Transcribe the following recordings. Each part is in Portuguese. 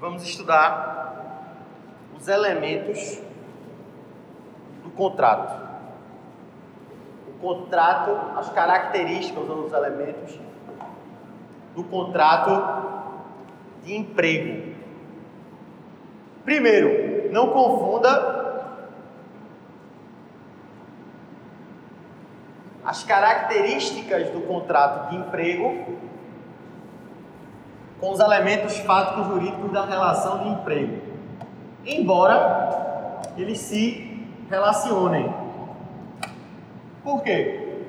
vamos estudar os elementos do contrato. O contrato, as características ou os elementos do contrato de emprego. Primeiro, não confunda as características do contrato de emprego com os elementos fáticos jurídicos da relação de emprego. Embora eles se relacionem. Por quê?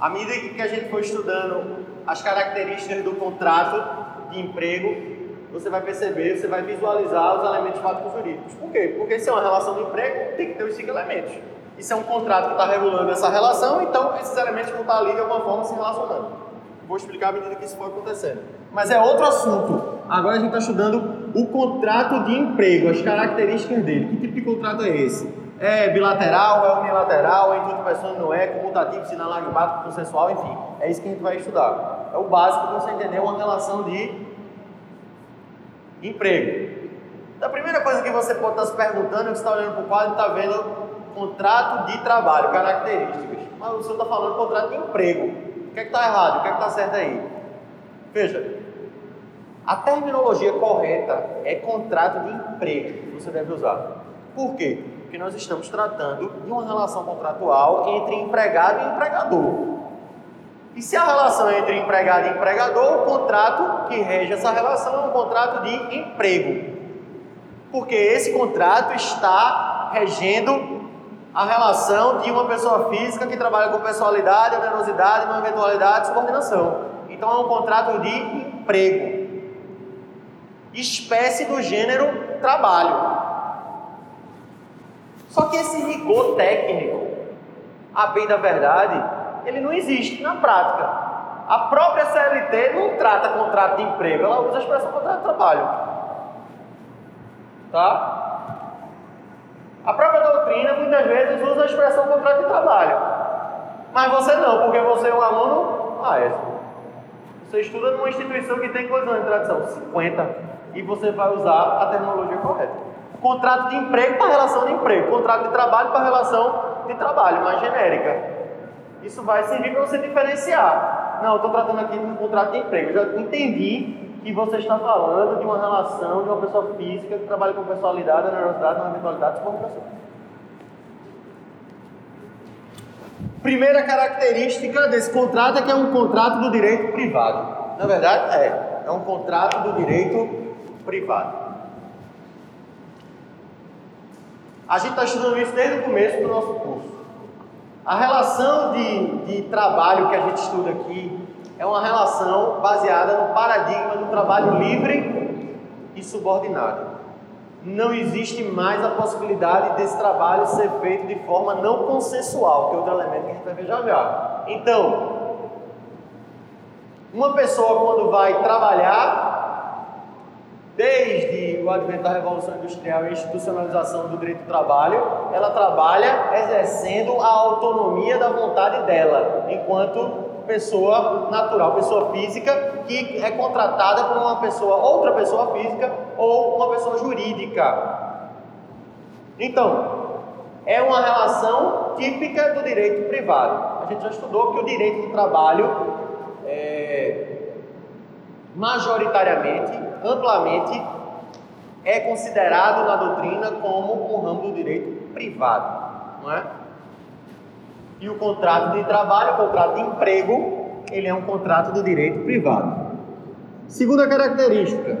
À medida que a gente for estudando as características do contrato de emprego, você vai perceber, você vai visualizar os elementos fáticos jurídicos. Por quê? Porque se é uma relação de emprego, tem que ter os cinco elementos. E se é um contrato que está regulando essa relação, então esses elementos vão estar ali de alguma forma se relacionando. Vou explicar à medida que isso for acontecendo. Mas é outro assunto. Agora a gente está estudando o contrato de emprego, as características dele. Que tipo de contrato é esse? É bilateral, é unilateral, é entre outra pessoa não é, comutativo, sinalagmático, consensual, enfim. É isso que a gente vai estudar. É o básico para você entender uma relação de emprego. Então, a primeira coisa que você pode estar se perguntando é que você está olhando para o quadro e está vendo contrato de trabalho, características. Mas o senhor está falando contrato de emprego. O que é que está errado? O que é que está certo aí? Veja, a terminologia correta é contrato de emprego que você deve usar. Por quê? Porque nós estamos tratando de uma relação contratual entre empregado e empregador. E se a relação é entre empregado e empregador, o contrato que rege essa relação é um contrato de emprego. Porque esse contrato está regendo a relação de uma pessoa física que trabalha com personalidade, onerosidade, eventualidade, subordinação. Então é um contrato de emprego. Espécie do gênero trabalho. Só que esse rigor técnico, a bem da verdade, ele não existe na prática. A própria CLT não trata contrato de emprego, ela usa a expressão contrato de trabalho. Tá? A própria doutrina muitas vezes usa a expressão contrato de trabalho. Mas você não, porque você é um aluno. Ah, é. Você estuda numa instituição que tem quantos anos de tradição? 50. E você vai usar a terminologia correta. Contrato de emprego para relação de emprego, contrato de trabalho para relação de trabalho, mais genérica. Isso vai servir para você diferenciar. Não, eu estou tratando aqui de um contrato de emprego. Eu já entendi que você está falando de uma relação de uma pessoa física que trabalha com personalidade, onerosidade, não eventualidade, subordinação. Primeira característica desse contrato é que é um contrato do direito privado. Na verdade, é. É um contrato do direito privado. A gente está estudando isso desde o começo do nosso curso. A relação de, de trabalho que a gente estuda aqui é uma relação baseada no paradigma do trabalho livre e subordinado. Não existe mais a possibilidade desse trabalho ser feito de forma não consensual, que é outro elemento que a gente vai ver já já. Então, uma pessoa quando vai trabalhar, Desde o advento da Revolução Industrial e a institucionalização do direito do trabalho, ela trabalha exercendo a autonomia da vontade dela, enquanto pessoa natural, pessoa física, que é contratada por uma pessoa, outra pessoa física ou uma pessoa jurídica. Então, é uma relação típica do direito privado. A gente já estudou que o direito do trabalho é, majoritariamente, amplamente, é considerado na doutrina como um ramo do direito privado, não é? E o contrato de trabalho, o contrato de emprego, ele é um contrato do direito privado. Segunda característica,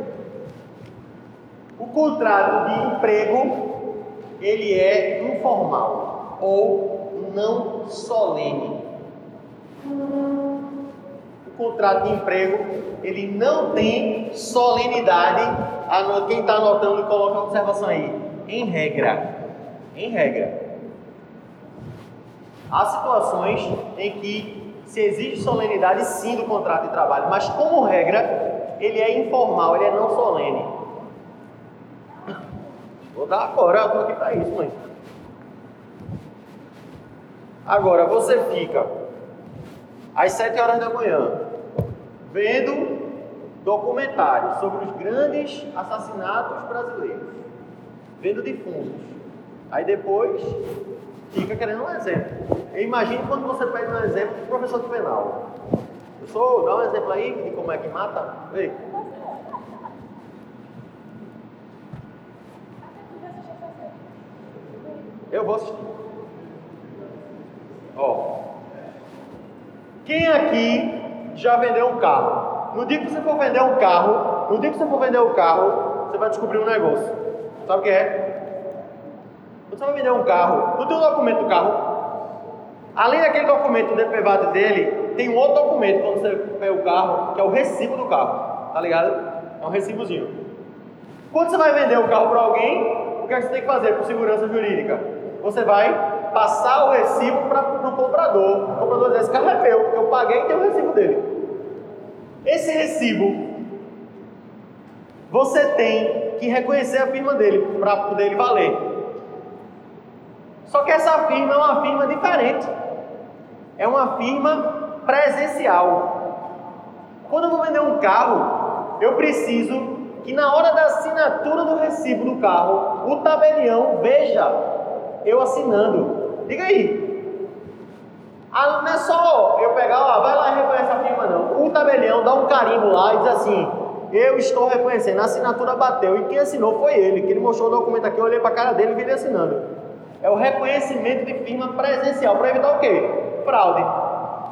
o contrato de emprego, ele é informal ou não solene contrato de emprego, ele não tem solenidade. Quem está anotando, coloca uma observação aí. Em regra. Em regra. Há situações em que se exige solenidade sim do contrato de trabalho, mas como regra, ele é informal, ele é não solene. Vou dar agora, eu estou aqui para isso, mãe. Agora, você fica às sete horas da manhã, vendo documentário sobre os grandes assassinatos brasileiros, vendo defuntos. Aí depois fica querendo um exemplo. Imagine quando você pede um exemplo do professor de penal. Professor, dá um exemplo aí de como é que mata. Ei. Eu vou assistir. Ó. Quem aqui já vendeu um carro? No dia que você for vender um carro, no dia que você for vender o um carro, você vai descobrir um negócio. Sabe o que é? Você vai vender um carro, no teu documento do carro, além daquele documento do DPVAT dele, tem um outro documento quando você pega o carro, que é o recibo do carro. Tá ligado? É um recibozinho. Quando você vai vender o carro para alguém, o que, é que você tem que fazer por segurança jurídica? você vai passar o recibo para o comprador. O comprador diz: esse carro é meu, eu paguei e tem o recibo dele. Esse recibo, você tem que reconhecer a firma dele para poder ele valer. Só que essa firma é uma firma diferente. É uma firma presencial. Quando eu vou vender um carro, eu preciso que na hora da assinatura do recibo do carro, o tabelião veja eu assinando. Diga aí. Ah, não é só eu pegar, ó, vai lá e reconhece a firma, não. O tabelião dá um carimbo lá e diz assim: Eu estou reconhecendo, a assinatura bateu. E quem assinou foi ele, que ele mostrou o documento aqui, eu olhei para a cara dele e vi ele assinando. É o reconhecimento de firma presencial, para evitar o quê? Fraude.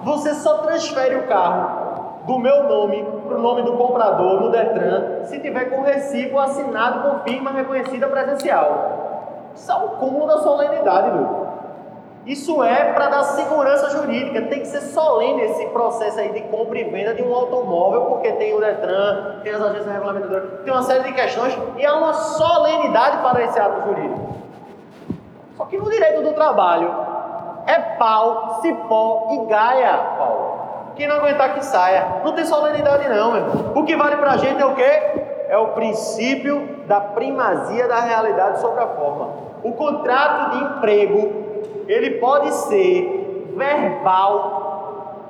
Você só transfere o carro do meu nome para o nome do comprador no Detran se tiver com recibo assinado com firma reconhecida presencial. Isso é o cúmulo da solenidade, meu. Isso é para dar segurança jurídica. Tem que ser solene esse processo aí de compra e venda de um automóvel, porque tem o Detran, tem as agências regulamentadoras, tem uma série de questões e há uma solenidade para esse ato jurídico. Que no direito do trabalho é pau, cipó e gaia, Paulo. Quem não aguentar que saia. Não tem solenidade não, meu. O que vale para a gente é o quê? é o princípio da primazia da realidade sobre a forma. O contrato de emprego, ele pode ser verbal,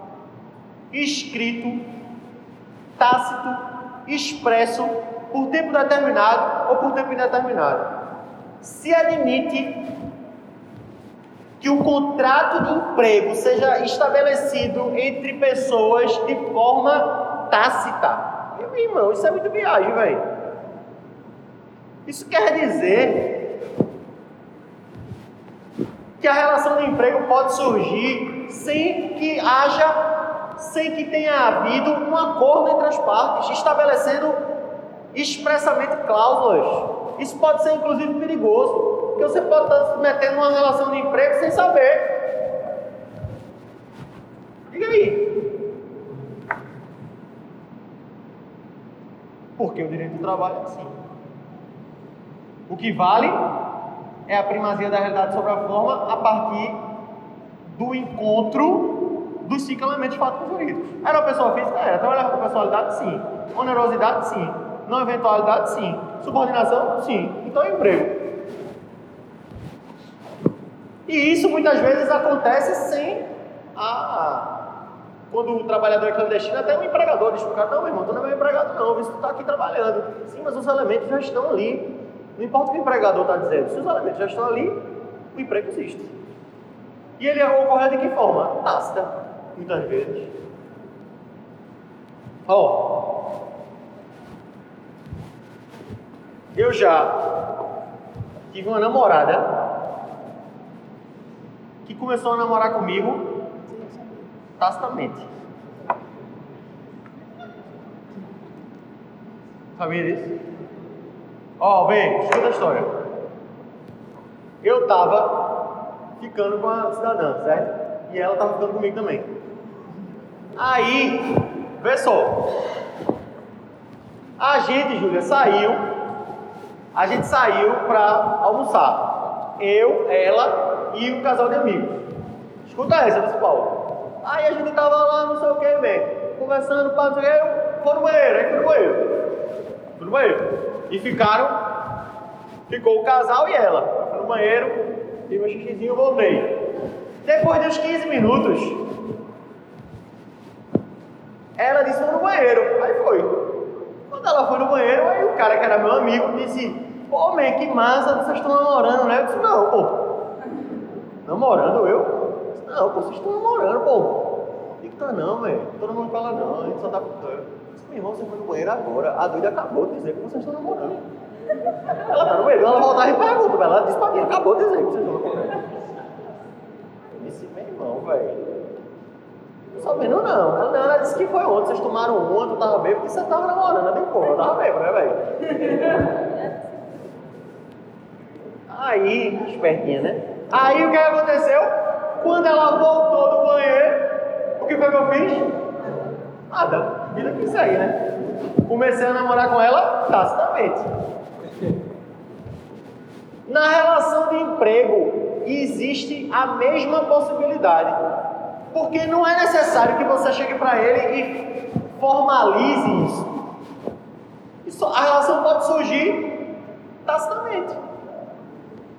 escrito, tácito, expresso, por tempo determinado ou por tempo indeterminado. Se admite que o contrato de emprego seja estabelecido entre pessoas de forma tácita meu irmão, isso é muito viagem, velho. Isso quer dizer que a relação de emprego pode surgir sem que haja, sem que tenha havido um acordo entre as partes, estabelecendo expressamente cláusulas. Isso pode ser inclusive perigoso, porque você pode estar se metendo numa relação de emprego sem saber. Diga aí. Porque o direito do trabalho é assim. O que vale é a primazia da realidade sobre a forma a partir do encontro dos cinco elementos fáticos jurídicos. Era pessoa física? Era. Trabalhava com personalidade? Sim. Onerosidade? Sim. Não eventualidade? Sim. Subordinação? Sim. Então, emprego. E isso muitas vezes acontece sem a quando o trabalhador é clandestino, até o empregador diz para o cara, não, meu irmão, tu não é meu empregado não, você está aqui trabalhando. Sim, mas os elementos já estão ali. Não importa o que o empregador está dizendo, se os elementos já estão ali, o emprego existe. E ele ocorreu de que forma? Tácita, muitas vezes. Ó, oh, eu já tive uma namorada que começou a namorar comigo tacitamente. Sabia disso? Ó, oh, vem, escuta a história. Eu tava ficando com a cidadã, certo? E ela tava ficando comigo também. Aí, vê só. A gente, Júlia, saiu. A gente saiu pra almoçar. Eu, ela e um casal de amigos. Escuta essa, desse Paulo. Aí a gente tava lá, não sei o que, bem, conversando, pá, não o eu vou no banheiro, aí fui no banheiro. Fui no banheiro. E ficaram, ficou o casal e ela. Fui no banheiro, fiz meu xixizinho, voltei. Depois de uns 15 minutos, ela disse, vou no banheiro. Aí foi. Quando ela foi no banheiro, aí o cara que era meu amigo disse, pô, man, que massa, vocês estão namorando, né? Eu disse, não, pô. Namorando eu? não, pô, vocês estão namorando, pô. Digo, tá não, velho. Todo mundo fala não, a gente só tá ficando. Meu irmão, você foi no banheiro agora. A doida acabou de dizer que vocês estão namorando. Ela tá no banheiro, ela voltava e pergunta, ela disse pra mim, acabou de dizer que vocês estão namorando. Eu disse, meu irmão, velho. Sabendo não. Ela, não, ela disse que foi ontem, vocês tomaram ontem, eu tava bem, porque você tava namorando, eu dei porra, eu tava bem, né, velho? Aí, espertinha, né? Aí o que aconteceu? Quando ela voltou do banheiro, o que foi que eu fiz? Nada, vida que segue, né? Comecei a namorar com ela tacitamente. Na relação de emprego, existe a mesma possibilidade. Porque não é necessário que você chegue para ele e formalize isso. isso. A relação pode surgir tacitamente.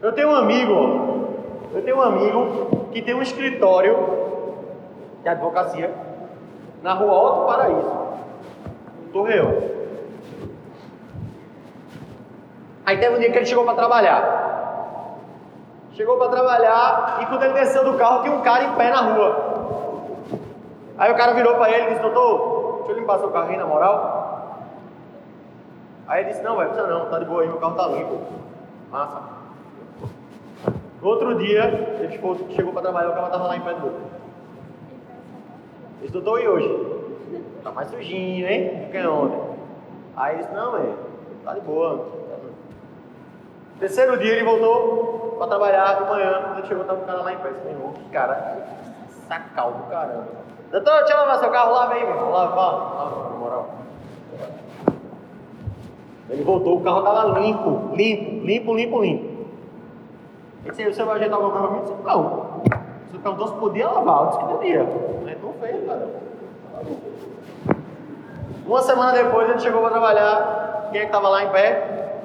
Eu tenho um amigo, eu tenho um amigo que tem um escritório de advocacia na rua Alto Paraíso, Torreão. Aí teve um dia que ele chegou para trabalhar. Chegou para trabalhar e quando ele desceu do carro tinha um cara em pé na rua. Aí o cara virou para ele e disse, doutor, deixa eu limpar seu carro aí na moral. Aí ele disse, não, vai precisa não, tá de boa aí, meu carro tá limpo. Massa. No outro dia, ele chegou para trabalhar, o carro estava lá em pé do outro. Doutor, e hoje? Tá mais sujinho, hein? Do que ontem. Aí ele disse, não, é, tá de boa. Terceiro dia ele voltou para trabalhar de manhã, quando chegou, tava o cara lá em pé. Meu irmão, que cara, sacal do caramba. Doutor, deixa eu lavar seu carro, lava aí, meu. Lava, lava, na moral. Ele voltou, o carro estava limpo, limpo, limpo, limpo, limpo. Você vai ajeitar alguma coisa para mim? disse, não. Você perguntou se podia lavar, eu disse que podia. Então fez, cara. Uma semana depois ele chegou para trabalhar. Quem é que estava lá em pé?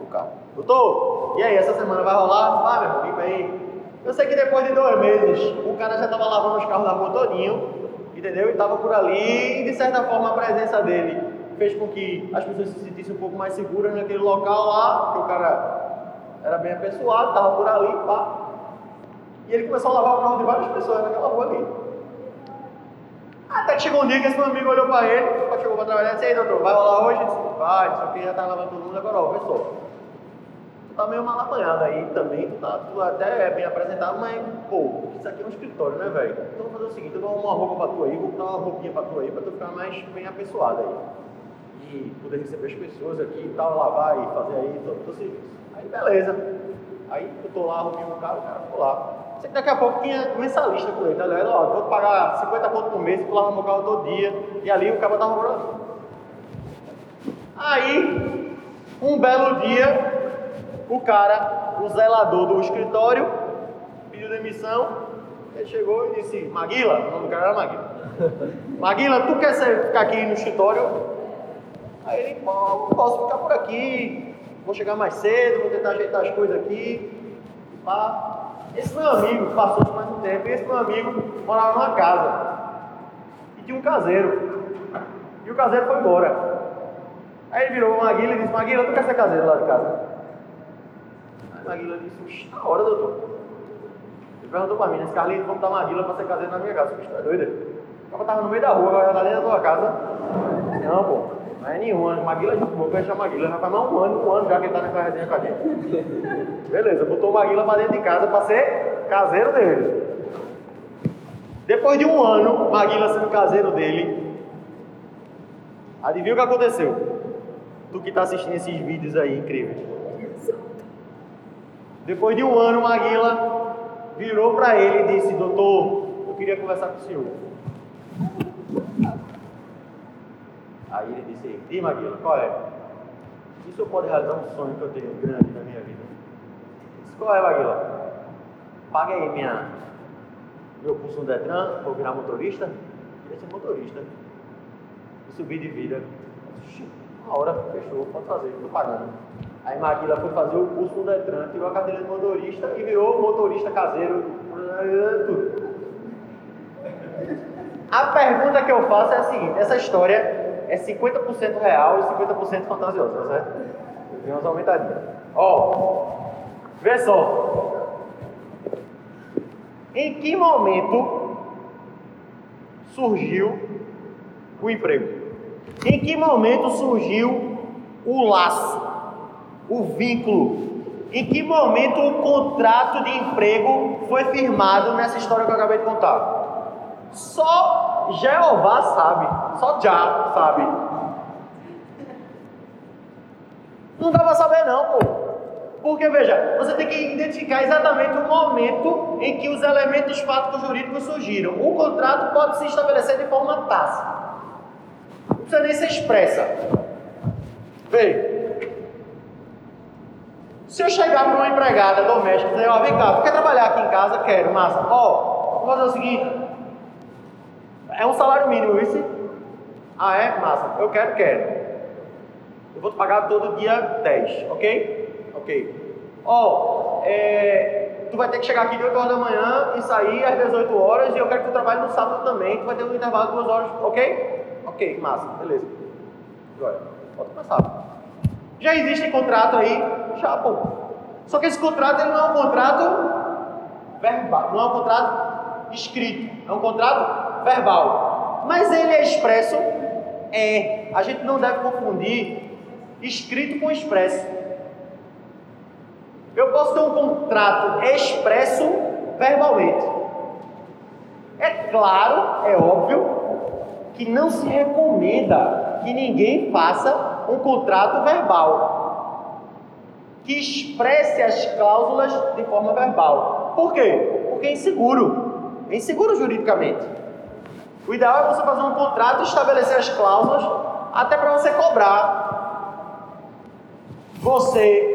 O carro. Doutor, e aí, essa semana vai rolar? Vai, meu, limpa aí. Eu sei que depois de dois meses, o cara já estava lavando os carros da rua todinho entendeu? E estava por ali e de certa forma a presença dele fez com que as pessoas se sentissem um pouco mais seguras naquele local lá, porque o cara era bem apessoado, estava por ali, pá. E ele começou a lavar o carro de várias pessoas naquela rua ali. Até que chegou um dia que esse meu amigo olhou para ele, chegou para trabalhar e disse, ei doutor, vai rolar hoje? Ele disse, vai, isso aqui já está lavando todo mundo, agora ó, pessoal tu tá meio mal apanhado aí também, tu, tá, tu até é bem apresentado, mas, pô, isso aqui é um escritório, né, velho? Então vamos fazer o seguinte, eu vou uma roupa pra tu aí, vou botar uma roupinha pra tu aí, pra tu ficar mais bem apessoado aí. E poder receber as pessoas aqui e tal, lavar e fazer aí todo o teu serviço. Aí, beleza. Aí eu tô lá, roupinha pro cara, o cara ficou lá. Sei que daqui a pouco tinha mensalista com ele, tá ligado? Ó, vou pagar 50 conto por mês, tu lava meu carro todo dia. E ali o cara tava morando. Aí, um belo dia, o cara, o zelador do escritório, pediu demissão. Ele chegou e disse: Maguila, o nome do cara era Maguila. Maguila, tu quer ficar aqui no escritório? Aí ele: posso ficar por aqui. Vou chegar mais cedo, vou tentar ajeitar as coisas aqui. Pá. Esse meu amigo passou mais um tempo. Esse meu amigo morava numa casa. E tinha um caseiro. E o caseiro foi embora. Aí ele virou o Maguila e disse: Maguila, tu quer ser caseiro lá de casa? Maguila disse, na hora, doutor. Ele perguntou pra mim, né? Carlinhos, vamos dar Maguila pra ser caseiro na minha casa. Bicho, tá doido? O cara tava no meio da rua, agora tá dentro da tua casa. Não, pô, não é nenhuma. Maguila, a gente vou fechar Maguila. Já faz mais um ano, um ano já que ele tá nessa resenha com a gente. Beleza, botou Maguila pra dentro de casa pra ser caseiro dele. Depois de um ano, Maguila sendo caseiro dele, adivinha o que aconteceu? Tu que está assistindo esses vídeos aí incríveis. Depois de um ano, Maguila virou para ele e disse: Doutor, eu queria conversar com o senhor. Ele disse: Di, Maguila, qual é? E o senhor pode realizar um sonho que eu tenho grande na minha vida? Disse: Qual é, Maguila? Pague aí minha, meu curso no Detran, vou virar motorista. Queria ser motorista. E subir de vida. Uma hora, fechou, pode fazer, estou pagando. Aí Maguila foi fazer o curso no Detran, tirou a carteira de motorista e virou motorista caseiro. A pergunta que eu faço é a seguinte: essa história é 50% real e 50% fantasioso, tá certo? Tem umas aumentadinhas. Ó, vê só. Em que momento surgiu o emprego? Em que momento surgiu o laço, o vínculo? Em que momento o contrato de emprego foi firmado nessa história que eu acabei de contar? Só Jeová sabe, só Já sabe. Não dá para saber não, pô. Porque, veja, você tem que identificar exatamente o momento em que os elementos fáticos jurídicos surgiram. O contrato pode se estabelecer de forma tácita. Não precisa nem ser expressa. Veja. Se eu chegar para uma empregada doméstica e dizer, ó, oh, vem cá, quer trabalhar aqui em casa? Quero, massa. Ó, oh, vou fazer o seguinte. É um salário mínimo, isso? Ah, é? Massa. Eu quero, quero. Eu vou te pagar todo dia 10, ok? Ok. Ó, oh, é, tu vai ter que chegar aqui de 8 horas da manhã e sair às 18 horas e eu quero que tu trabalhe no sábado também. Tu vai ter um intervalo de 2 horas, ok? Ok, massa, beleza. Agora, pode passar. Já existe contrato aí? Já, pô. Só que esse contrato ele não é um contrato verbal, não é um contrato escrito, é um contrato verbal. Mas ele é expresso? É. A gente não deve confundir escrito com expresso. Eu posso ter um contrato expresso verbalmente. É claro, é óbvio, que não se recomenda que ninguém faça um contrato verbal que expresse as cláusulas de forma verbal. Por quê? Porque é inseguro. É inseguro juridicamente. O ideal é você fazer um contrato e estabelecer as cláusulas até para você cobrar. Você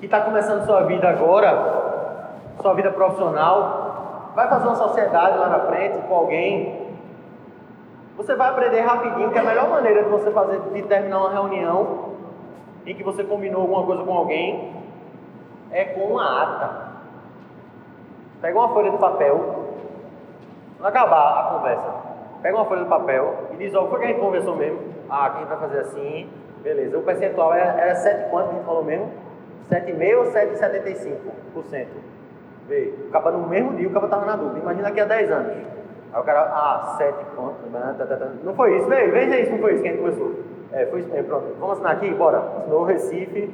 que está começando sua vida agora, sua vida profissional, vai fazer uma sociedade lá na frente com alguém, você vai aprender rapidinho que a melhor maneira de você fazer, de terminar uma reunião em que você combinou alguma coisa com alguém é com uma ata. Pega uma folha de papel, quando acabar a conversa, pega uma folha de papel e diz, ó, oh, foi que a gente conversou mesmo? Ah, que gente vai fazer assim, beleza. O percentual era, era 7 quanto que a gente falou mesmo? 7,5% ou 7,75%? Vê, o capa no mesmo dia, o capa estava na dúvida. Imagina daqui a 10 anos. Aí o cara, ah, 7 pontos. Tá, tá, tá. Não foi isso, vê, veja isso, não foi isso que a gente começou. É, foi isso mesmo, pronto. Vamos assinar aqui? Bora. Assinou Recife,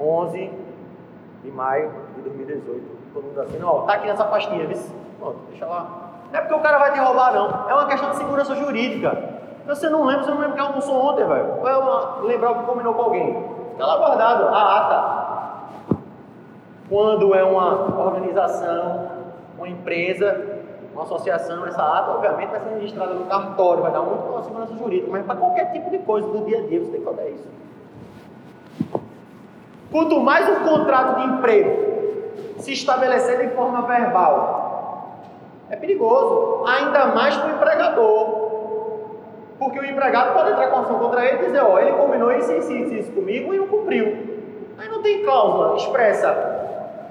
11 de maio de 2018. Todo mundo assina, ó, tá aqui nessa pastinha, viu? Pronto, deixa lá. Não é porque o cara vai te roubar, não. É uma questão de segurança jurídica. Você não lembra, você não lembra que almoçou ontem, velho. Vai lembrar o que combinou com alguém. Fica lá guardado, a ata. Quando é uma organização, uma empresa, uma associação, essa ata, obviamente, vai ser registrada no cartório, vai dar muito para segurança jurídica, mas para qualquer tipo de coisa do dia a dia você tem que fazer isso. Quanto mais um contrato de emprego se estabelecer de forma verbal, é perigoso, ainda mais para o empregador. Porque o empregado pode entrar com ação contra ele e dizer, ó, ele combinou isso, isso, isso, isso comigo e não cumpriu. Aí não tem cláusula expressa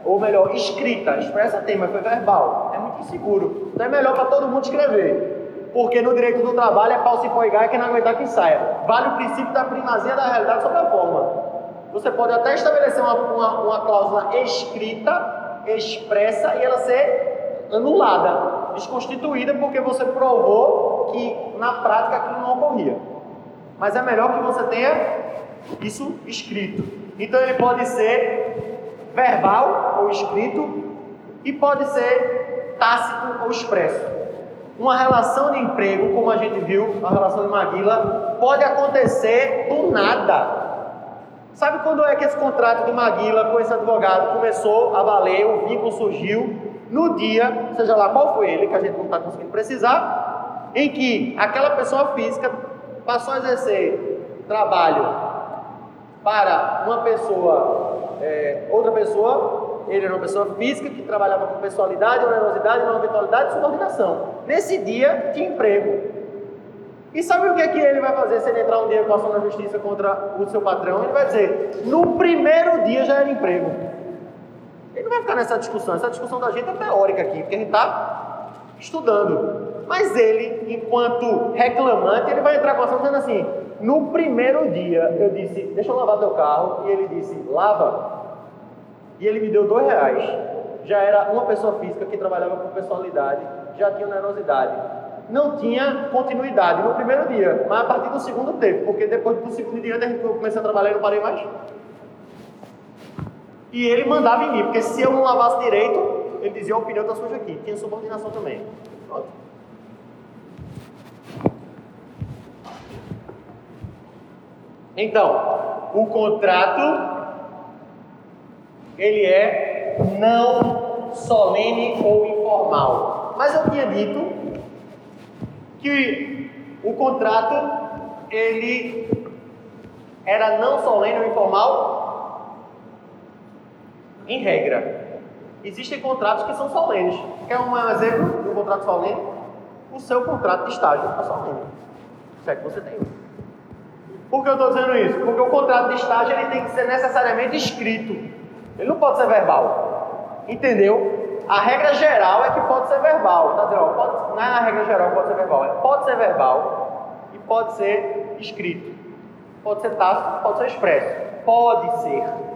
ou melhor, escrita, expressa tem, mas foi verbal. É muito inseguro. Então é melhor para todo mundo escrever. Porque no direito do trabalho é pau se poigar e quem não aguentar que saia. Vale o princípio da primazia da realidade sobre a forma. Você pode até estabelecer uma, uma, uma cláusula escrita, expressa, e ela ser anulada, desconstituída, porque você provou que na prática aquilo não ocorria. Mas é melhor que você tenha isso escrito. Então ele pode ser verbal ou escrito e pode ser tácito ou expresso. Uma relação de emprego, como a gente viu, a relação de Maguila, pode acontecer do nada. Sabe quando é que esse contrato de Maguila com esse advogado começou a valer, o vínculo surgiu no dia, seja lá qual foi ele, que a gente não está conseguindo precisar, em que aquela pessoa física passou a exercer trabalho para uma pessoa, é, outra pessoa, ele era uma pessoa física que trabalhava com pessoalidade, onerosidade, não eventualidade e subordinação. Nesse dia, tinha emprego. E sabe o que, é que ele vai fazer se ele entrar um dia com ação na justiça contra o seu patrão? Ele vai dizer: no primeiro dia já era emprego. Vai ficar nessa discussão. Essa discussão da gente é teórica aqui, porque a gente está estudando. Mas ele, enquanto reclamante, ele vai entrar com a ação dizendo assim: no primeiro dia eu disse, deixa eu lavar teu carro, e ele disse, lava. E ele me deu dois reais. Já era uma pessoa física que trabalhava com personalidade, já tinha nervosidade. Não tinha continuidade no primeiro dia, mas a partir do segundo teve, porque depois do segundo dia eu comecei a trabalhar e não parei mais. E ele mandava em mim, porque se eu não lavasse direito, ele dizia: o pneu está sujo aqui. Tinha subordinação também. Pronto. Então, o contrato ele é não solene ou informal. Mas eu tinha dito que o contrato ele era não solene ou informal em regra. Existem contratos que são solenes. Quer um exemplo de um contrato solene? O seu contrato de estágio é solene. Se é que você tem um. Por que eu estou dizendo isso? Porque o contrato de estágio ele tem que ser necessariamente escrito. Ele não pode ser verbal. Entendeu? A regra geral é que pode ser verbal. Tá dizendo, pode, não é a regra geral pode ser verbal. É pode ser verbal e pode ser escrito. Pode ser tácito, pode ser expresso. Pode ser.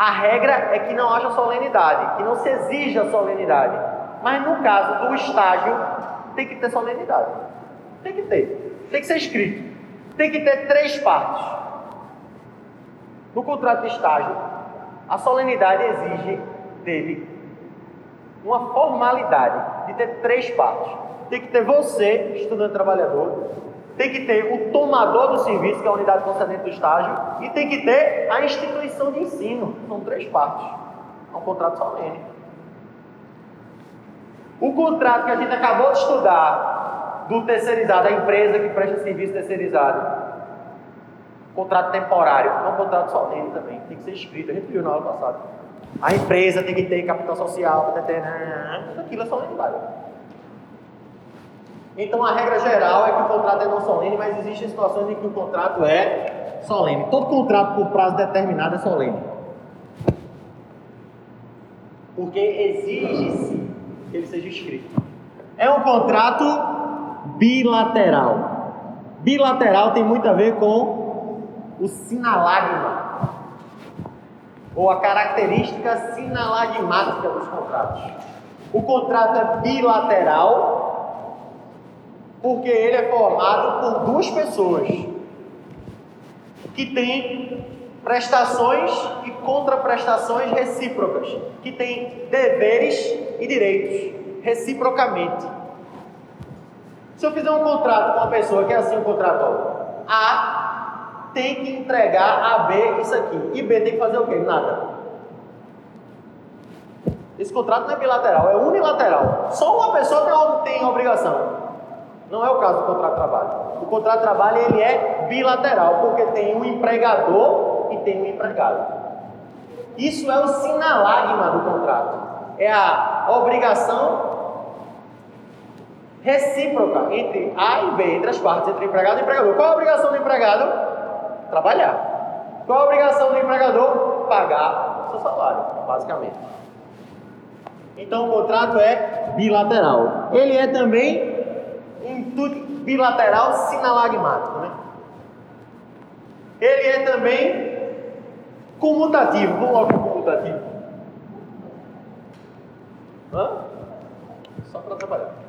A regra é que não haja solenidade, que não se exija solenidade. Mas no caso do estágio, tem que ter solenidade. Tem que ter. Tem que ser escrito tem que ter três partes. No contrato de estágio, a solenidade exige dele uma formalidade de ter três partes. Tem que ter você, estudante trabalhador, tem que ter o tomador do serviço, que é a unidade concedente do estágio, e tem que ter a instituição de ensino. São três partes. É um contrato solene. O contrato que a gente acabou de estudar do terceirizado, a empresa que presta serviço terceirizado. Contrato temporário, é um contrato solene também, tem que ser escrito, a gente viu na aula passada. A empresa tem que ter capital social, tudo aquilo é solenidade. Então a regra geral é que o contrato é não solene, mas existem situações em que o contrato é solene. Todo contrato por prazo determinado é solene. Porque exige-se que ele seja escrito. É um contrato bilateral. Bilateral tem muito a ver com o sinalagma, ou a característica sinalagmática dos contratos. O contrato é bilateral porque ele é formado por duas pessoas que têm prestações e contraprestações recíprocas, que têm deveres e direitos reciprocamente. Se eu fizer um contrato com uma pessoa que é assim um contrato, A tem que entregar a B isso aqui. E B tem que fazer o quê? Nada. Esse contrato não é bilateral, é unilateral. Só uma pessoa tem, tem obrigação. Não é o caso do contrato de trabalho. O contrato de trabalho ele é bilateral, porque tem um empregador e tem um empregado. Isso é o sinalagma do contrato. É a obrigação recíproca entre A e B, entre as partes, entre empregado e empregador. Qual a obrigação do empregado? Trabalhar. Qual a obrigação do empregador? Pagar o seu salário, basicamente. Então o contrato é bilateral. Ele é também bilateral sinalagmático, né? Ele é também comutativo. Vamos logo comutativo. Hã? Só para trabalhar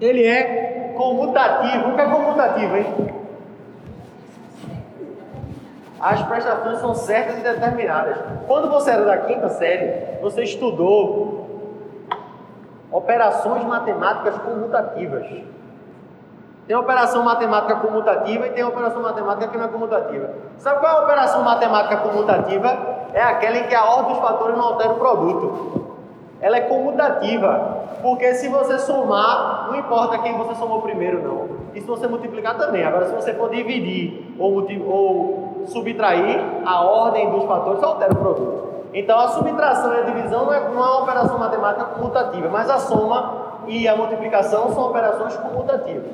ele é comutativo. O que é comutativo, hein? As prestações são certas e determinadas. Quando você era da quinta série, você estudou operações matemáticas comutativas. Tem operação matemática comutativa e tem operação matemática que não é comutativa. Sabe qual é a operação matemática comutativa? É aquela em que a ordem dos fatores não altera o produto ela é comutativa. Porque se você somar, não importa quem você somou primeiro, não. E se você multiplicar também. Agora, se você for dividir ou, ou subtrair, a ordem dos fatores altera o produto. Então, a subtração e a divisão não é, uma operação matemática comutativa, mas a soma e a multiplicação são operações comutativas.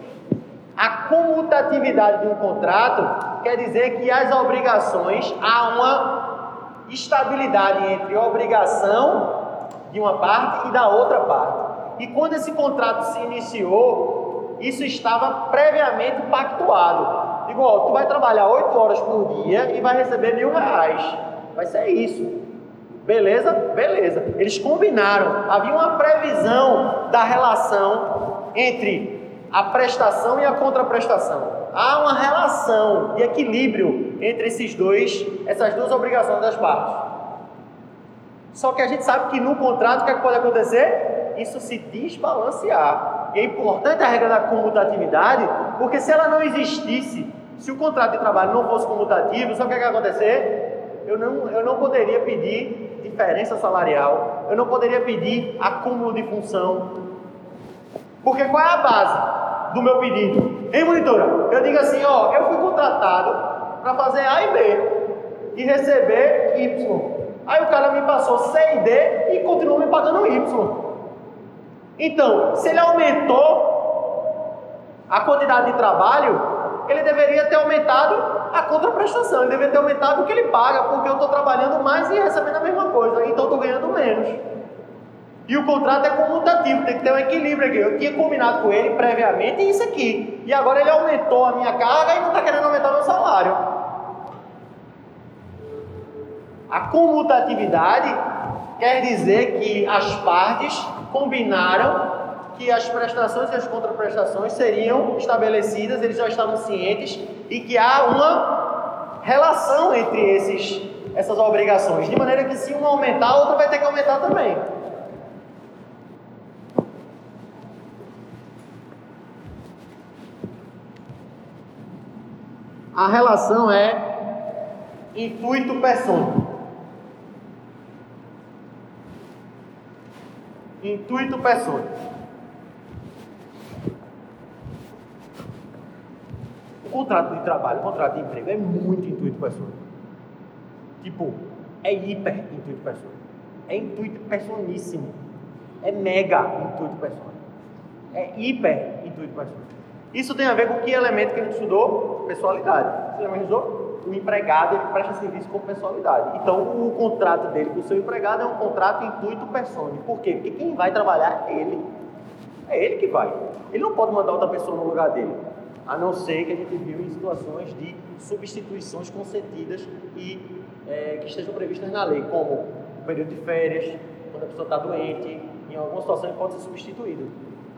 A comutatividade de um contrato quer dizer que as obrigações há uma estabilidade entre obrigação de uma parte e da outra parte. E quando esse contrato se iniciou, isso estava previamente pactuado. Ó, tu vai trabalhar 8 horas por dia e vai receber mil reais. Vai ser isso. Beleza? Beleza. Eles combinaram. Havia uma previsão da relação entre a prestação e a contraprestação. Há uma relação de equilíbrio entre esses dois, essas duas obrigações das partes. Só que a gente sabe que no contrato o que, é que pode acontecer? Isso se desbalancear. E é importante a regra da comutatividade, porque se ela não existisse, se o contrato de trabalho não fosse comutativo, sabe o que, é que ia acontecer? Eu não, eu não poderia pedir diferença salarial, eu não poderia pedir acúmulo de função. Porque qual é a base do meu pedido? Em monitora, eu digo assim, ó, eu fui contratado para fazer A e B e receber Y. Aí o cara me passou C e D e continuou me pagando Y. Então, se ele aumentou a quantidade de trabalho, ele deveria ter aumentado a contraprestação, ele deveria ter aumentado o que ele paga, porque eu estou trabalhando mais e recebendo a mesma coisa, então estou ganhando menos. E o contrato é comutativo, tem que ter um equilíbrio aqui. Eu tinha combinado com ele previamente isso aqui. E agora ele aumentou a minha carga e não está querendo aumentar meu salário. A comutatividade quer dizer que as partes combinaram que as prestações e as contraprestações seriam estabelecidas, eles já estavam cientes e que há uma relação entre esses, essas obrigações, de maneira que se uma aumentar, a outra vai ter que aumentar também. A relação é intuito persona. Intuito persona. Contrato de trabalho, contrato de emprego é muito intuito persona. Tipo, é hiper intuito persona. É intuito personíssimo. É mega intuito persona. É hiper intuito persona. Isso tem a ver com que elemento que a gente estudou? Pessoalidade. Você lembra? O empregado ele presta serviço com pessoalidade. Então, o contrato dele com o seu empregado é um contrato intuito persona. Por quê? Porque quem vai trabalhar é ele. É ele que vai. Ele não pode mandar outra pessoa no lugar dele. A não ser que a gente viu em situações de substituições concedidas e é, que estejam previstas na lei, como o período de férias, quando a pessoa está doente, em alguma situação ele pode ser substituído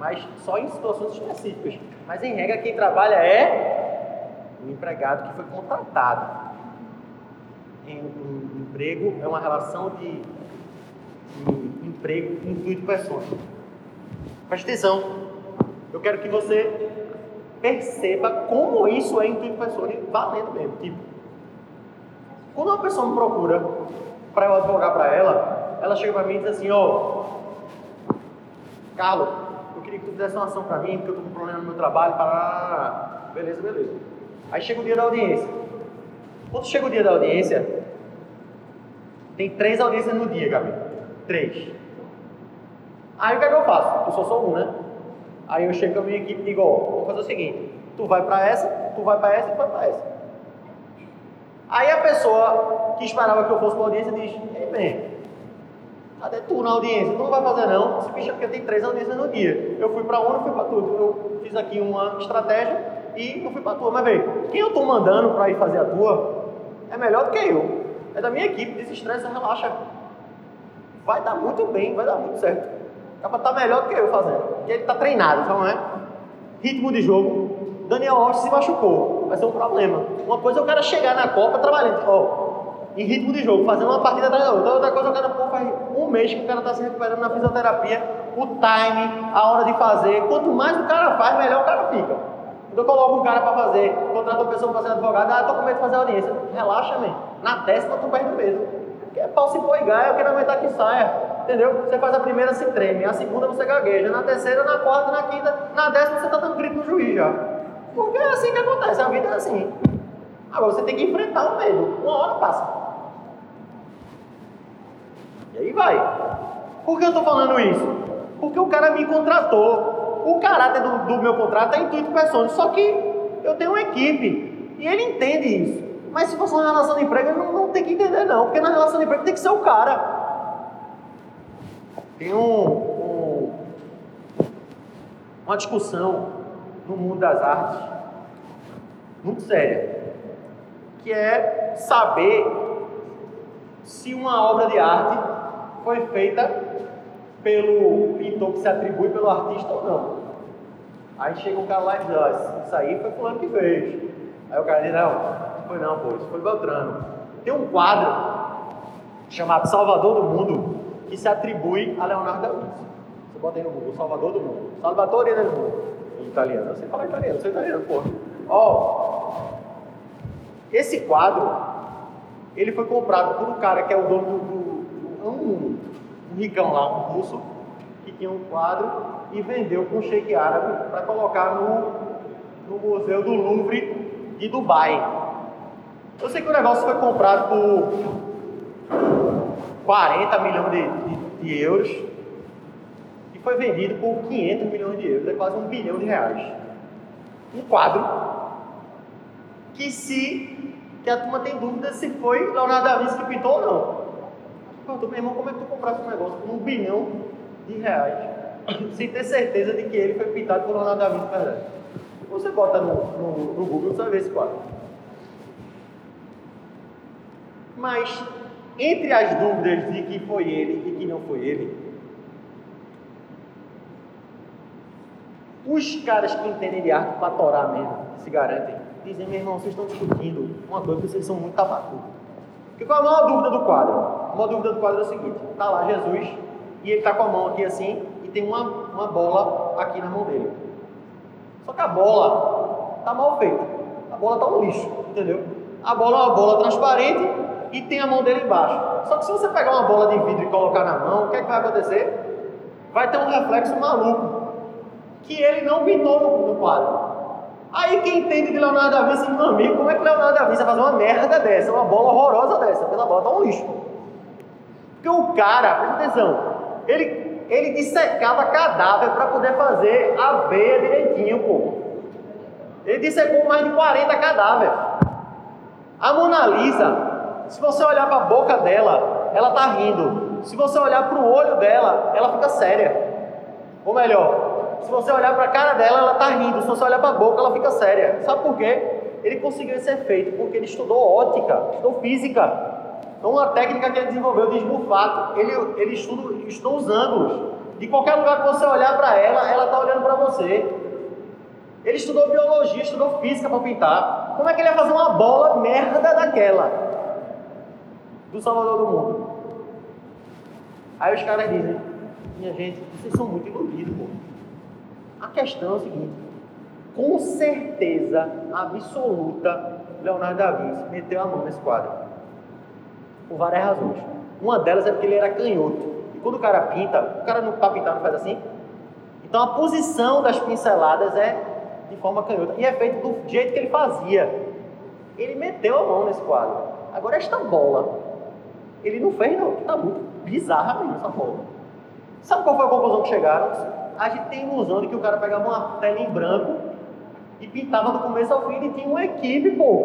mas só em situações específicas. Mas em regra, quem trabalha é o empregado que foi contratado. Em um emprego é uma relação de, de emprego intuito pessoa. Preste atenção. Eu quero que você perceba como isso é intuito pessoa, valendo mesmo. Tipo, quando uma pessoa me procura para eu advogar para ela, ela chega para mim e diz assim: Ó, oh, Carlos, eu queria que tu fizesse uma ação para mim, porque eu estou com um problema no meu trabalho, para beleza, beleza. Aí chega o dia da audiência. Quando chega o dia da audiência, tem três audiências no dia, Gabi. Três. Aí o que é que eu faço? Eu só sou um, né? Aí eu chego com a minha equipe e digo, ó, vou fazer o seguinte, tu vai para essa, tu vai para essa e tu vai para essa. Aí a pessoa que esperava que eu fosse para a audiência diz, ei, bem, Cadê tu na audiência? Tu não vai fazer não. Esse bicho é porque tem três audiências no dia. Eu fui para uma, não fui para tudo. Eu fiz aqui uma estratégia e não fui para tua. Mas vê, quem eu estou mandando para ir fazer a tua é melhor do que eu. É da minha equipe, desestressa, relaxa. Vai dar muito bem, vai dar muito certo. Acaba tá melhor do que eu fazendo. Porque ele está treinado, não é? Ritmo de jogo. Daniel Rocha se machucou. Vai ser um problema. Uma coisa é o cara chegar na Copa trabalhando. Ó, em ritmo de jogo, fazendo uma partida atrás da outra. Outra coisa, o cara pô, faz um mês que o cara está se recuperando na fisioterapia, o time, a hora de fazer. Quanto mais o cara faz, melhor o cara fica. Então eu coloco um cara para fazer, contrato uma pessoa para ser advogado, ah, tô com medo de fazer audiência. Relaxa, man. Na décima tu perde o peso. Porque é pau se gaia, eu quero aumentar que saia. Entendeu? Você faz a primeira, se treme, a segunda você gagueja, na terceira, na quarta, na quinta, na décima você tá dando grito no juiz já. Porque é assim que acontece, a vida é assim. Agora você tem que enfrentar o medo. Uma hora passa. E aí vai. Por que eu estou falando isso? Porque o cara me contratou. O caráter do, do meu contrato é intuito pessoal. Só que eu tenho uma equipe e ele entende isso. Mas se fosse uma relação de emprego, não, não tem que entender não. Porque na relação de emprego tem que ser o cara. Tem um, um, uma discussão no mundo das artes muito séria, que é saber se uma obra de arte foi feita pelo pintor que se atribui pelo artista ou não. Aí chega um cara lá e diz, ó, isso aí foi fulano que fez. Aí o cara diz, não, não foi não, pô, isso foi Beltrano. Tem um quadro chamado Salvador do Mundo que se atribui a Leonardo da Vinci. Você bota aí no Google, Salvador do Mundo. Salvatore del Mundo. Italiano. Eu sei falar italiano, eu sou italiano, pô. Ó, esse quadro, ele foi comprado por um cara que é o dono do, do, do um, um ricão lá, um russo, que tinha um quadro e vendeu com shake árabe para colocar no, no Museu do Louvre de Dubai. Eu sei que o negócio foi comprado por 40 milhões de, de, de euros foi vendido por 500 milhões de euros, é quase um bilhão de reais. Um quadro que se que a turma tem dúvida se foi Leonardo da Vinci que pintou ou não. Perguntou, meu irmão, como é que tu comprasse um negócio por um bilhão de reais sem ter certeza de que ele foi pintado por Leonardo da Vinci, verdade? Você bota no, no, no Google, você vai ver esse quadro. Mas, entre as dúvidas de que foi ele e que não foi ele, os caras que entendem de arte para torar mesmo, se garantem, dizem, meu irmão, vocês estão discutindo uma coisa que vocês são muito tabacu. Porque qual é a maior dúvida do quadro? A maior dúvida do quadro é o seguinte, está lá Jesus, e ele está com a mão aqui assim, e tem uma, uma bola aqui na mão dele. Só que a bola está mal feita. A bola está um lixo, entendeu? A bola é uma bola transparente e tem a mão dele embaixo. Só que se você pegar uma bola de vidro e colocar na mão, o que, é que vai acontecer? Vai ter um reflexo maluco que ele não pintou no, no quadro. Aí quem entende de Leonardo da Vinci, meu amigo, como é que Leonardo da Vinci vai fazer uma merda dessa, uma bola horrorosa dessa? Pela bola tá um lixo. Porque o cara, presta atenção, ele, ele dissecava cadáver para poder fazer a veia direitinho, pô. Ele dissecou mais de 40 cadáveres. A Mona Lisa, se você olhar para a boca dela, ela está rindo. Se você olhar para o olho dela, ela fica séria. Ou melhor, se você olhar para a cara dela, ela está rindo. Se você olhar para a boca, ela fica séria. Sabe por quê? Ele conseguiu esse efeito porque ele estudou ótica, estudou física. Então, uma técnica que ele desenvolveu de esmufato, ele, ele estudou, estudou os ângulos. De qualquer lugar que você olhar para ela, ela está olhando para você. Ele estudou biologia, estudou física para pintar. Como é que ele ia fazer uma bola merda daquela? do Salvador do mundo. Aí os caras dizem, minha gente, vocês são muito iludidos, pô. A questão é o seguinte, com certeza absoluta, Leonardo da Vinci meteu a mão nesse quadro. Por várias razões. Uma delas é porque ele era canhoto. E quando o cara pinta, o cara não para pintar, não faz assim. Então a posição das pinceladas é de forma canhota. E é feito do jeito que ele fazia. Ele meteu a mão nesse quadro. Agora esta bola ele não fez, não, está muito bizarra mesmo essa bola. Sabe qual foi a conclusão que chegaram? A gente tem ilusão de que o cara pegava uma tela em branco e pintava do começo ao fim. Ele tinha uma equipe, pô.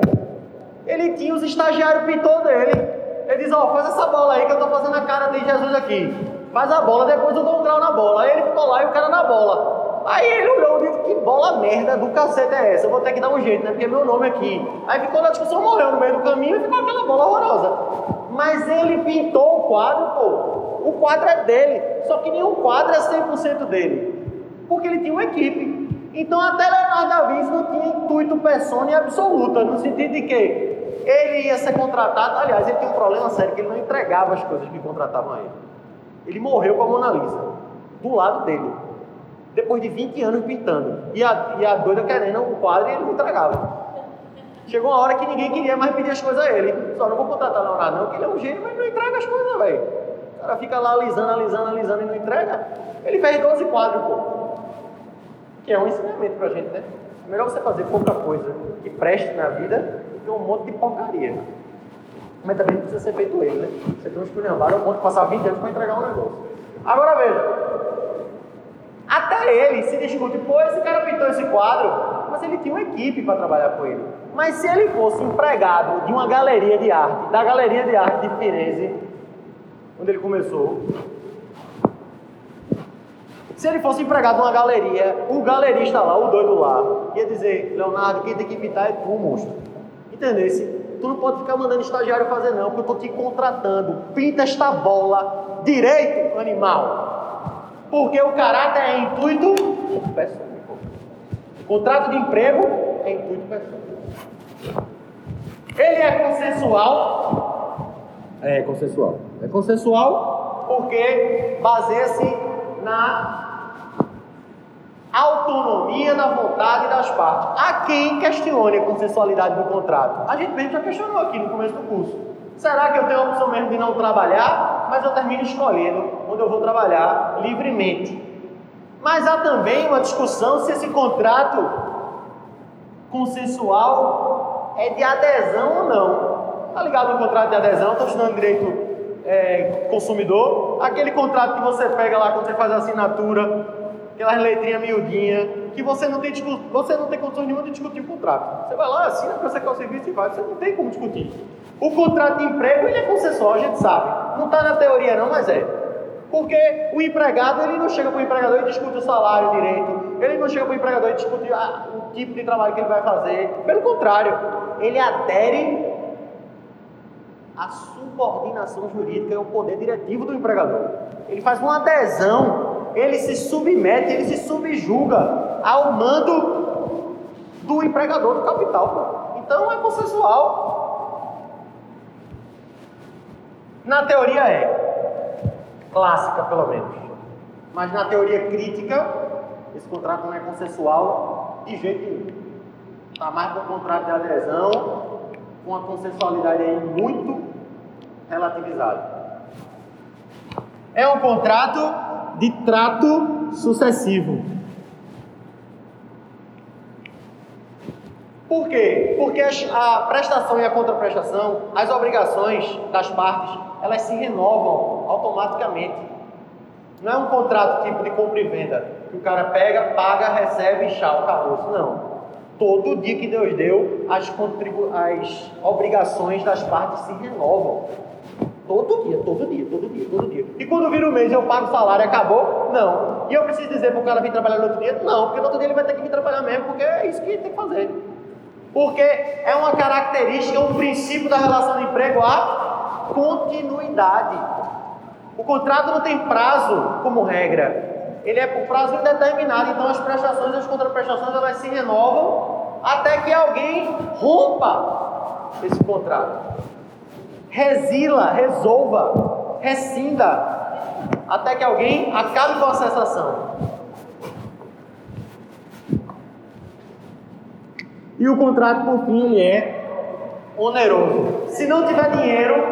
Ele tinha os estagiários pintor dele. Ele diz: Ó, oh, faz essa bola aí que eu tô fazendo a cara de Jesus aqui. Faz a bola, depois eu dou um grau na bola. Aí ele ficou lá e o cara na bola. Aí ele olhou e disse: Que bola merda do cacete é essa? Eu vou ter que dar um jeito, né? Porque é meu nome aqui. Aí ficou na discussão, morreu no meio do caminho e ficou aquela bola horrorosa. Mas ele pintou o quadro, pô. O quadro é dele. Só que nenhum quadro é 100% dele. Porque ele tinha uma equipe. Então até Leonardo da Vinci não tinha intuito persona absoluta, no sentido de que ele ia ser contratado. Aliás, ele tinha um problema sério, que ele não entregava as coisas que contratavam a ele. Ele morreu com a Mona Lisa, do lado dele. Depois de 20 anos pintando. E a, e a doida querendo o quadro e ele não entregava. Chegou uma hora que ninguém queria mais pedir as coisas a ele. Só não vou contratar Leonardo, não, porque ele é um gênio, mas não entrega as coisas, velho. Cara fica lá alisando, alisando, alisando e não entrega. Ele fez 12 quadros, pô. Que é um ensinamento pra gente, né? É melhor você fazer pouca coisa que preste na vida do que um monte de porcaria. Mas também precisa ser feito ele, né? Você tem um esculhambado, eu ponto passar 20 anos para entregar um negócio. Agora veja. Até ele se discute, pô, esse cara pintou esse quadro, mas ele tinha uma equipe para trabalhar com ele. Mas se ele fosse empregado de uma galeria de arte, da galeria de arte de Firenze, onde ele começou, Se ele fosse empregado numa galeria, o galerista lá, o doido lá, ia dizer, Leonardo, quem tem que evitar é tu, monstro. Entendesse? Tu não pode ficar mandando estagiário fazer não, porque eu estou te contratando. Pinta esta bola direito, animal. Porque o caráter é intuito pessoal. Contrato de emprego é intuito pessoal. Ele é consensual? É consensual. É consensual porque baseia-se na autonomia da vontade das partes. Há quem questione a consensualidade do contrato. A gente mesmo já questionou aqui no começo do curso. Será que eu tenho a opção mesmo de não trabalhar, mas eu termino escolhendo onde eu vou trabalhar livremente? Mas há também uma discussão se esse contrato consensual é de adesão ou não. Tá ligado no contrato de adesão? Estou estudando direito é, consumidor. Aquele contrato que você pega lá quando você faz a assinatura aquelas letrinhas miudinhas, que você não tem você não tem condições nenhuma de discutir o contrato. Você vai lá, assina para você quer o serviço e vai, você não tem como discutir. O contrato de emprego ele é concessual, a gente sabe. Não está na teoria não, mas é. Porque o empregado ele não chega para o empregador e discute o salário direito, ele não chega para o empregador e discute ah, o tipo de trabalho que ele vai fazer. Pelo contrário, ele adere à subordinação jurídica e ao poder diretivo do empregador. Ele faz uma adesão ele se submete, ele se subjuga ao mando do empregador do capital. Então é consensual. Na teoria é, clássica pelo menos. Mas na teoria crítica, esse contrato não é consensual de jeito nenhum. Está mais para um contrato de adesão, com a consensualidade aí muito relativizada. É um contrato de trato sucessivo. Por quê? Porque a prestação e a contraprestação, as obrigações das partes, elas se renovam automaticamente. Não é um contrato tipo de compra e venda, que o cara pega, paga, recebe e tchau, acabou. Não. Todo dia que Deus deu, as, as obrigações das partes se renovam. Todo dia, todo dia, todo dia, todo dia. E quando vira o mês eu pago o salário e acabou? Não. E eu preciso dizer para o cara vir trabalhar no outro dia? Não, porque no outro dia ele vai ter que vir trabalhar mesmo, porque é isso que tem que fazer. Porque é uma característica, um princípio da relação de emprego a continuidade. O contrato não tem prazo como regra. Ele é por prazo indeterminado, então as prestações e as contraprestações elas se renovam até que alguém rompa esse contrato resila, resolva, rescinda, até que alguém acabe com a cessação. E o contrato, por fim, ele é oneroso. Se não tiver dinheiro,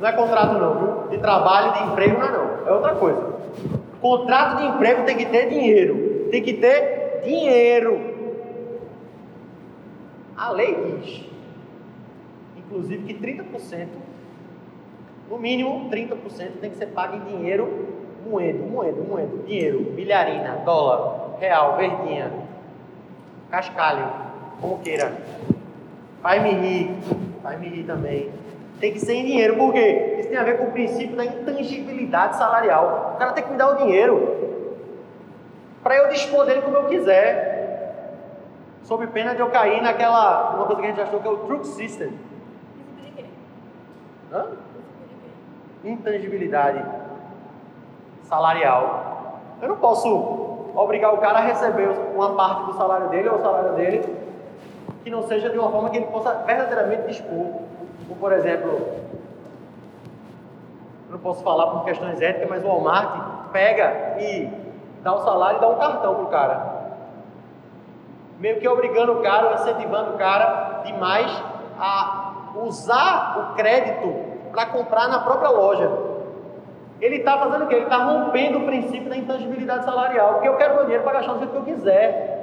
não é contrato não, viu? De trabalho, de emprego, não é não. É outra coisa. Contrato de emprego tem que ter dinheiro. Tem que ter dinheiro. A lei diz inclusive que 30%, no mínimo 30% tem que ser pago em dinheiro moedo, moedo, moedo, dinheiro, milharina, dólar, real, verdinha, cascalho, como queira. Faz me rir, faz me rir também. Tem que ser em dinheiro, por quê? Isso tem a ver com o princípio da intangibilidade salarial. O cara tem que me dar o dinheiro para eu dispor dele como eu quiser, sob pena de eu cair naquela, uma coisa que a gente achou que é o truck system Hã? Intangibilidade salarial. Eu não posso obrigar o cara a receber uma parte do salário dele ou o salário dele que não seja de uma forma que ele possa verdadeiramente dispor. Como, por exemplo, eu não posso falar por questões éticas, mas o Walmart pega e dá o salário e dá um cartão pro cara. Meio que obrigando o cara, incentivando o cara demais a usar o crédito para comprar na própria loja. Ele está fazendo o quê? Ele está rompendo o princípio da intangibilidade salarial, porque eu quero meu dinheiro para gastar do jeito que eu quiser.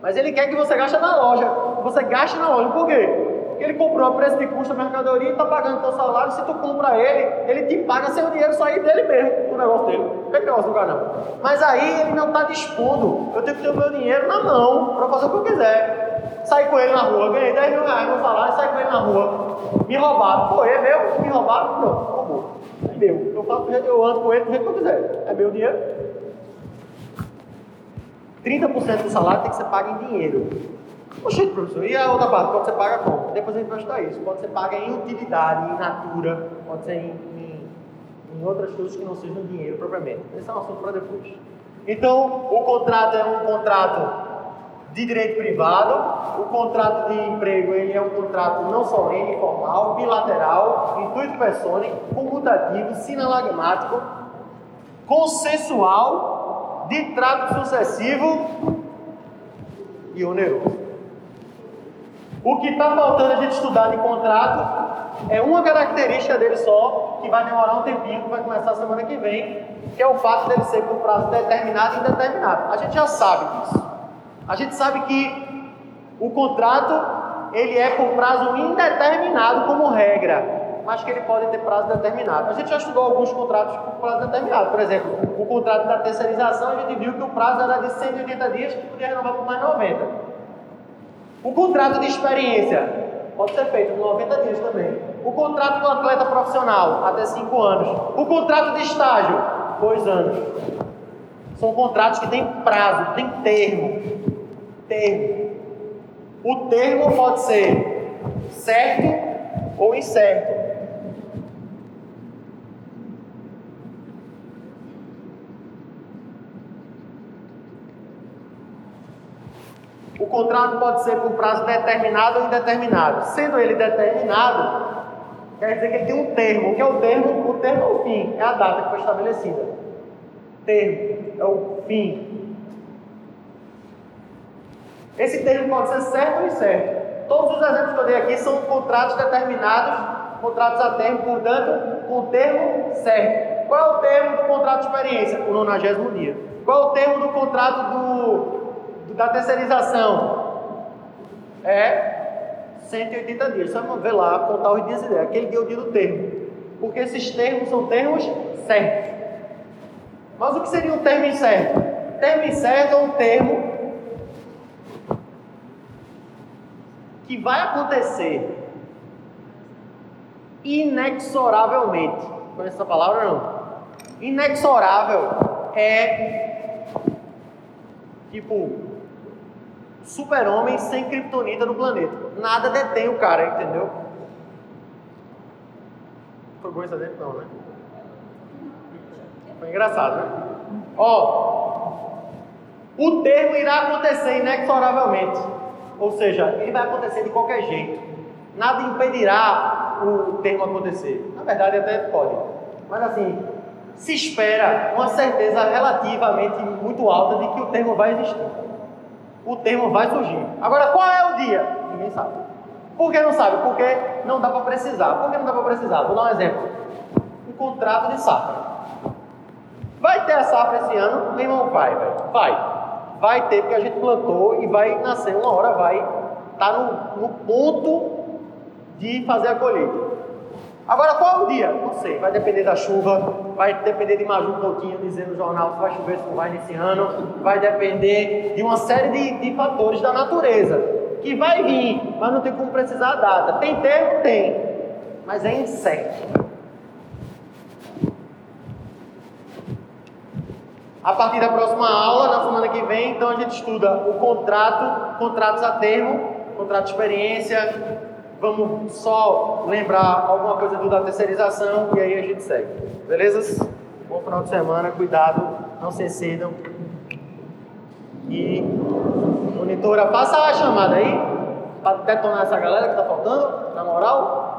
Mas ele quer que você gaste na loja. Você gaste na loja. Por quê? Porque ele comprou a preço de custo a mercadoria e está pagando teu salário. Se tu compra ele, ele te paga sem o dinheiro sair dele mesmo, o negócio dele. Tem negócio do cara não. Mas aí ele não está dispondo. Eu tenho que ter o meu dinheiro na mão para fazer o que eu quiser saí com ele na rua, ganhei 10 mil reais no salário, saí com ele na rua, me roubaram. Pô, é meu, me roubaram, pronto, roubou. É meu. Eu, faço, eu ando com ele do jeito que eu quiser. É meu dinheiro. 30% do salário tem que ser pago em dinheiro. Oxe, professor, e a outra parte? Pode ser paga como? Depois a gente vai estudar isso. Pode ser paga em utilidade, em natura, pode ser em, em, em outras coisas que não sejam dinheiro propriamente. Esse é um assunto para depois. Então, o contrato é um contrato de direito privado, o contrato de emprego ele é um contrato não solene, formal, bilateral, intuito persone, comutativo, sinalagmático, consensual, de trato sucessivo e oneroso. O que está faltando a gente estudar de contrato é uma característica dele só, que vai demorar um tempinho, que vai começar semana que vem, que é o fato dele ser por prazo determinado e indeterminado. A gente já sabe disso. A gente sabe que o contrato ele é por prazo indeterminado como regra, mas que ele pode ter prazo determinado. A gente já estudou alguns contratos por prazo determinado. Por exemplo, o contrato da terceirização, a gente viu que o prazo era de 180 dias, que podia renovar por mais 90. O contrato de experiência pode ser feito por 90 dias também. O contrato com atleta profissional, até 5 anos. O contrato de estágio, 2 anos. São contratos que têm prazo, têm termo termo. O termo pode ser certo ou incerto. O contrato pode ser por prazo determinado ou indeterminado. Sendo ele determinado, quer dizer que ele tem um termo. O que é o termo? O termo é o fim, é a data que foi estabelecida. Termo é o fim, esse termo pode ser certo ou incerto. Todos os exemplos que eu dei aqui são contratos determinados, contratos a termo, portanto, com termo certo. Qual é o termo do contrato de experiência? O nonagésimo dia. Qual é o termo do contrato do, da terceirização? É 180 dias. Só vamos ver lá, contar os dias e dias. Aquele dia é o dia do termo. Porque esses termos são termos certos. Mas o que seria um termo incerto? Termo incerto é um termo que vai acontecer inexoravelmente. Conhece essa palavra não? Inexorável é tipo super-homem sem criptonita no planeta. Nada detém o cara, entendeu? Foi bom dentro não, né? Foi engraçado, né? Ó, o termo irá acontecer inexoravelmente. Ou seja, ele vai acontecer de qualquer jeito. Nada impedirá o termo acontecer. Na verdade, até pode. Mas assim, se espera uma certeza relativamente muito alta de que o termo vai existir. O termo vai surgir. Agora, qual é o dia? Ninguém sabe. Por que não sabe? Porque não dá para precisar. Por que não dá para precisar? Vou dar um exemplo. Um contrato de safra. Vai ter a safra esse ano? Meu irmão, vai, velho. Vai. Vai ter, porque a gente plantou e vai nascer, uma hora vai estar tá no, no ponto de fazer a colheita. Agora, qual é o dia? Não sei, vai depender da chuva, vai depender de Maju Coutinho dizendo no jornal se vai chover, se não vai nesse ano, vai depender de uma série de, de fatores da natureza, que vai vir, mas não tem como precisar a data. Tem tempo? Tem, mas é incerto. A partir da próxima aula, na semana que vem, então a gente estuda o contrato, contratos a termo, contrato de experiência. Vamos só lembrar alguma coisa do da terceirização e aí a gente segue. Beleza? Bom final de semana, cuidado, não se excedam. E monitora, passa a chamada aí, para detonar essa galera que está faltando, na moral.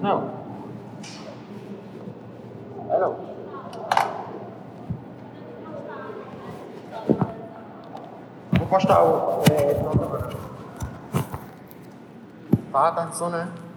Não. É não. Vou postar o. É, final de semana.